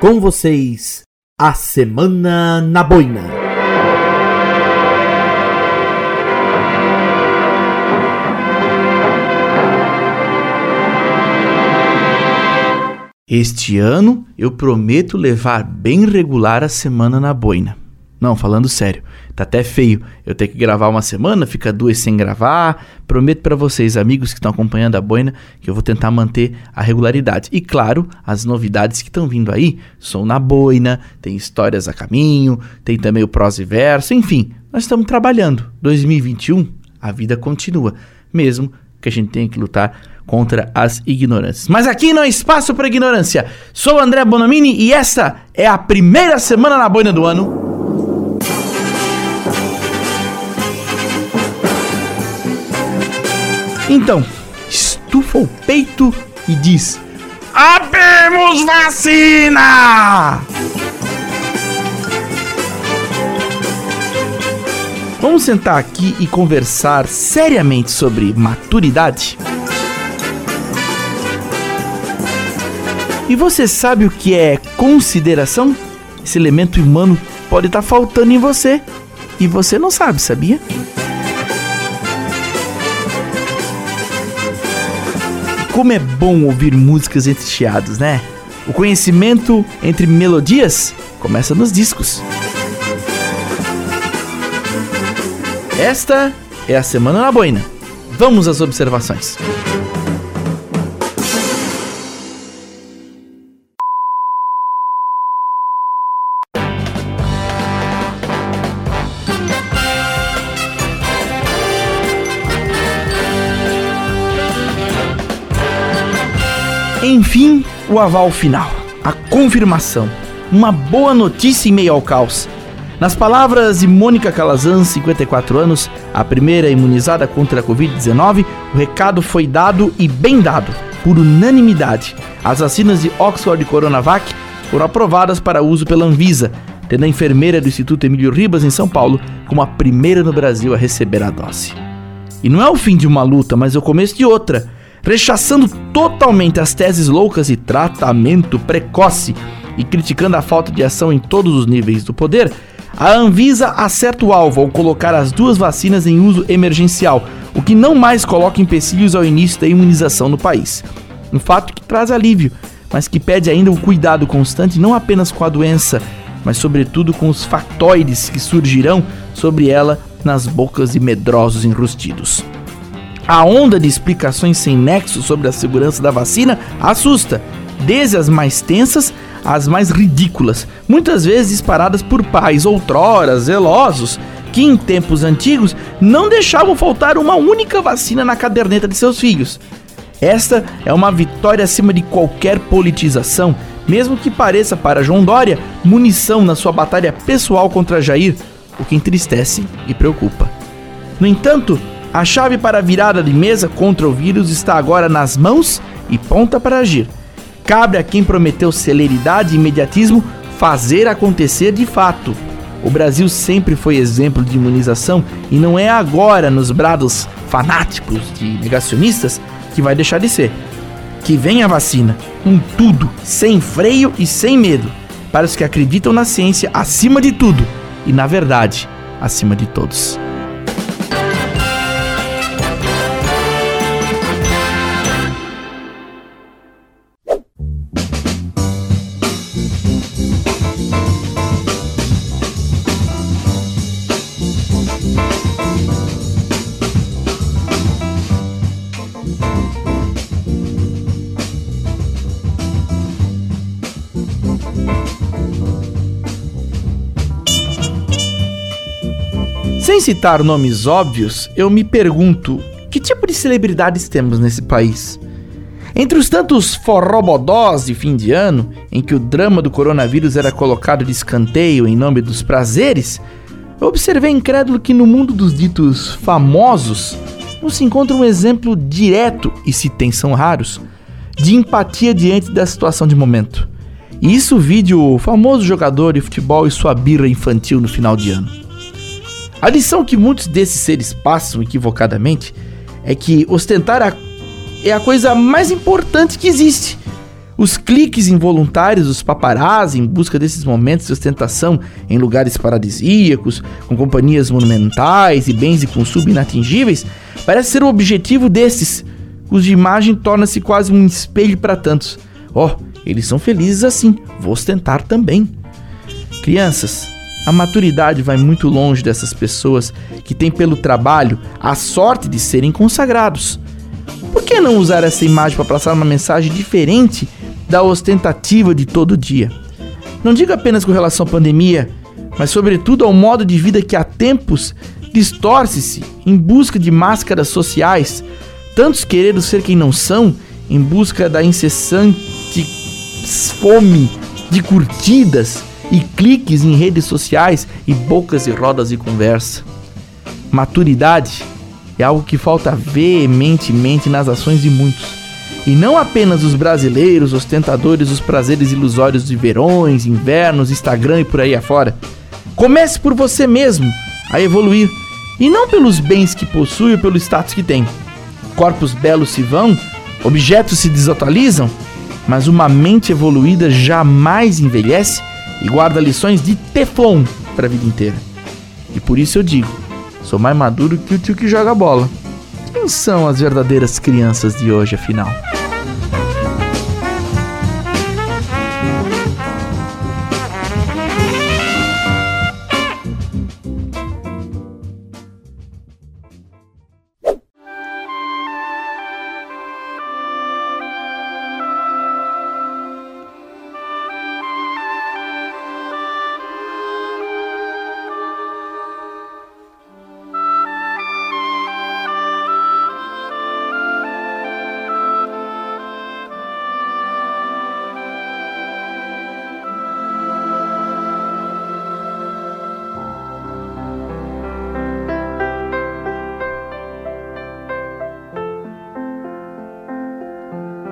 Com vocês, a Semana na Boina. Este ano eu prometo levar bem regular a semana na boina. Não, falando sério, tá até feio eu ter que gravar uma semana, fica duas sem gravar. Prometo para vocês, amigos que estão acompanhando a boina, que eu vou tentar manter a regularidade. E claro, as novidades que estão vindo aí, som na boina, tem histórias a caminho, tem também o prosa e verso, enfim, nós estamos trabalhando. 2021, a vida continua, mesmo que a gente tenha que lutar contra as ignorâncias. Mas aqui não há espaço para ignorância. Sou André Bonomini e esta é a primeira semana na boina do ano Então, estufa o peito e diz: Abemos vacina! Vamos sentar aqui e conversar seriamente sobre maturidade? E você sabe o que é consideração? Esse elemento humano pode estar tá faltando em você e você não sabe, sabia? Como é bom ouvir músicas entre chiados, né? O conhecimento entre melodias começa nos discos. Esta é a Semana na Boina. Vamos às observações. Enfim, o aval final, a confirmação, uma boa notícia em meio ao caos. Nas palavras de Mônica Calazan, 54 anos, a primeira imunizada contra a Covid-19, o recado foi dado e bem dado, por unanimidade. As vacinas de Oxford e Coronavac foram aprovadas para uso pela Anvisa, tendo a enfermeira do Instituto Emílio Ribas, em São Paulo, como a primeira no Brasil a receber a dose. E não é o fim de uma luta, mas é o começo de outra rechaçando totalmente as teses loucas de tratamento precoce e criticando a falta de ação em todos os níveis do poder, a Anvisa acerta o alvo ao colocar as duas vacinas em uso emergencial, o que não mais coloca empecilhos ao início da imunização no país. Um fato que traz alívio, mas que pede ainda o um cuidado constante não apenas com a doença, mas sobretudo com os factoides que surgirão sobre ela nas bocas de medrosos enrustidos. A onda de explicações sem nexo sobre a segurança da vacina assusta, desde as mais tensas às mais ridículas, muitas vezes disparadas por pais outrora zelosos que em tempos antigos não deixavam faltar uma única vacina na caderneta de seus filhos. Esta é uma vitória acima de qualquer politização, mesmo que pareça para João Dória munição na sua batalha pessoal contra Jair, o que entristece e preocupa. No entanto, a chave para a virada de mesa contra o vírus está agora nas mãos e ponta para agir. Cabe a quem prometeu celeridade e imediatismo fazer acontecer de fato. O Brasil sempre foi exemplo de imunização e não é agora, nos brados fanáticos de negacionistas, que vai deixar de ser. Que venha a vacina, com tudo, sem freio e sem medo, para os que acreditam na ciência acima de tudo e, na verdade, acima de todos. Sem citar nomes óbvios, eu me pergunto que tipo de celebridades temos nesse país? Entre os tantos forrobodós de fim de ano, em que o drama do coronavírus era colocado de escanteio em nome dos prazeres, eu observei incrédulo que no mundo dos ditos famosos não se encontra um exemplo direto, e se tem são raros, de empatia diante da situação de momento. E isso vi o famoso jogador de futebol e sua birra infantil no final de ano. A lição que muitos desses seres passam equivocadamente é que ostentar a, é a coisa mais importante que existe. Os cliques involuntários dos paparazzi em busca desses momentos de ostentação em lugares paradisíacos, com companhias monumentais e bens de consumo inatingíveis, parece ser o objetivo desses, cuja imagem torna-se quase um espelho para tantos. Oh, eles são felizes assim, vou ostentar também. Crianças, a maturidade vai muito longe dessas pessoas que têm pelo trabalho a sorte de serem consagrados. Por que não usar essa imagem para passar uma mensagem diferente da ostentativa de todo dia. Não digo apenas com relação à pandemia, mas sobretudo ao modo de vida que há tempos distorce-se em busca de máscaras sociais, tantos querendo ser quem não são, em busca da incessante fome de curtidas e cliques em redes sociais e bocas e rodas de conversa. Maturidade é algo que falta veementemente nas ações de muitos e não apenas os brasileiros ostentadores dos prazeres ilusórios de verões, invernos, Instagram e por aí afora. Comece por você mesmo a evoluir e não pelos bens que possui ou pelo status que tem. Corpos belos se vão, objetos se desatualizam, mas uma mente evoluída jamais envelhece e guarda lições de Teflon para a vida inteira. E por isso eu digo, sou mais maduro que o tio que joga bola. Quem são as verdadeiras crianças de hoje, afinal?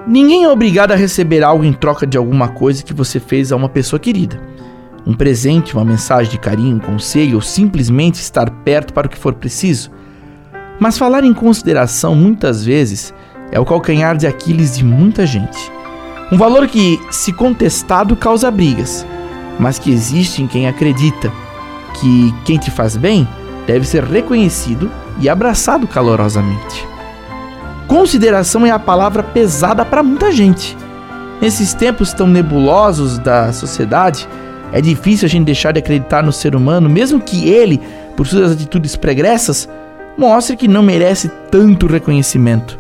Ninguém é obrigado a receber algo em troca de alguma coisa que você fez a uma pessoa querida. Um presente, uma mensagem de carinho, um conselho ou simplesmente estar perto para o que for preciso. Mas falar em consideração muitas vezes é o calcanhar de Aquiles de muita gente. Um valor que, se contestado, causa brigas, mas que existe em quem acredita que quem te faz bem deve ser reconhecido e abraçado calorosamente. Consideração é a palavra pesada para muita gente. Nesses tempos tão nebulosos da sociedade, é difícil a gente deixar de acreditar no ser humano, mesmo que ele, por suas atitudes pregressas, mostre que não merece tanto reconhecimento.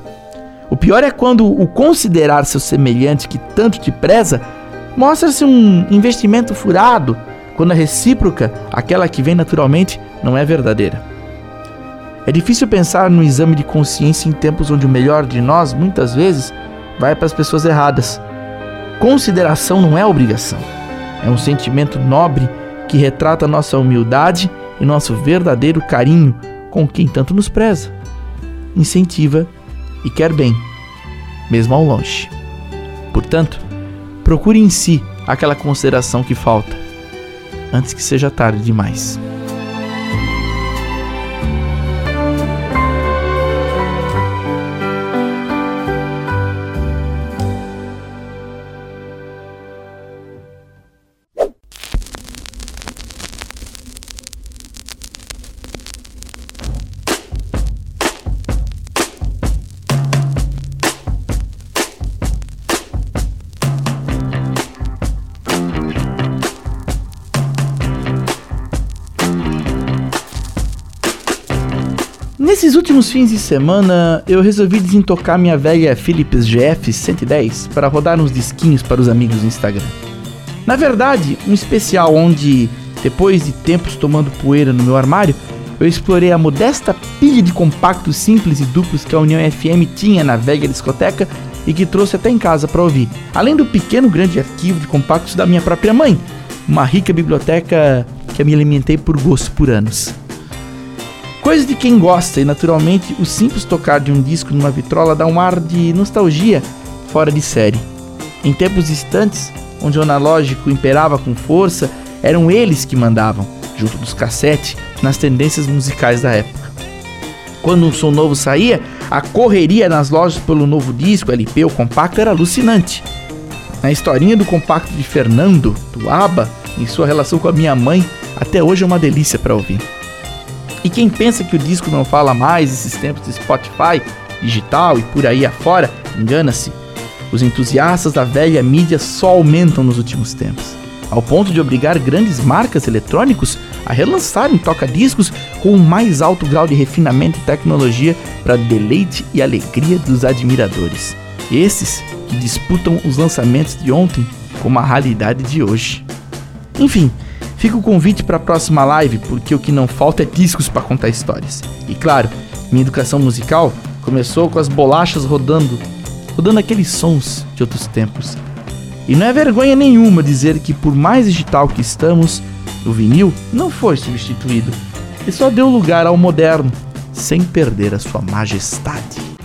O pior é quando o considerar seu semelhante que tanto te preza mostra-se um investimento furado, quando a recíproca, aquela que vem naturalmente, não é verdadeira. É difícil pensar no exame de consciência em tempos onde o melhor de nós, muitas vezes, vai para as pessoas erradas. Consideração não é obrigação. É um sentimento nobre que retrata nossa humildade e nosso verdadeiro carinho com quem tanto nos preza, incentiva e quer bem, mesmo ao longe. Portanto, procure em si aquela consideração que falta, antes que seja tarde demais. Nesses últimos fins de semana, eu resolvi desentocar minha velha Philips GF 110 para rodar uns disquinhos para os amigos do Instagram. Na verdade, um especial onde, depois de tempos tomando poeira no meu armário, eu explorei a modesta pilha de compactos simples e duplos que a União FM tinha na velha discoteca e que trouxe até em casa para ouvir, além do pequeno grande arquivo de compactos da minha própria mãe, uma rica biblioteca que me alimentei por gosto por anos. Coisa de quem gosta, e naturalmente o simples tocar de um disco numa vitrola dá um ar de nostalgia fora de série. Em tempos distantes, onde o analógico imperava com força, eram eles que mandavam, junto dos cassetes, nas tendências musicais da época. Quando um som novo saía, a correria nas lojas pelo novo disco, LP ou compacto era alucinante. A historinha do compacto de Fernando, do ABBA, em sua relação com a minha mãe, até hoje é uma delícia para ouvir. E quem pensa que o disco não fala mais esses tempos de Spotify, digital e por aí afora, engana-se. Os entusiastas da velha mídia só aumentam nos últimos tempos, ao ponto de obrigar grandes marcas eletrônicos a relançarem toca-discos com o mais alto grau de refinamento e tecnologia para deleite e alegria dos admiradores. Esses que disputam os lançamentos de ontem com a realidade de hoje. Enfim, fica o convite para a próxima live, porque o que não falta é discos para contar histórias. E claro, minha educação musical começou com as bolachas rodando, rodando aqueles sons de outros tempos. E não é vergonha nenhuma dizer que por mais digital que estamos, o vinil não foi substituído. E só deu lugar ao moderno, sem perder a sua majestade.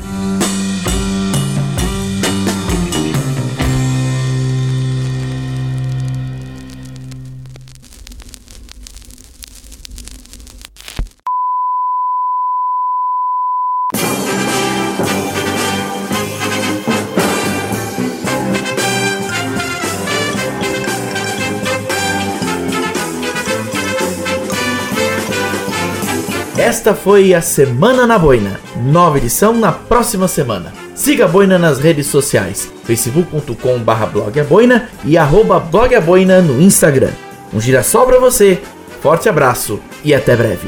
Esta foi a Semana na Boina. Nova edição na próxima semana. Siga a Boina nas redes sociais, facebook.com barra blogaboina e arroba blogaboina no Instagram. Um girassol pra você, forte abraço e até breve.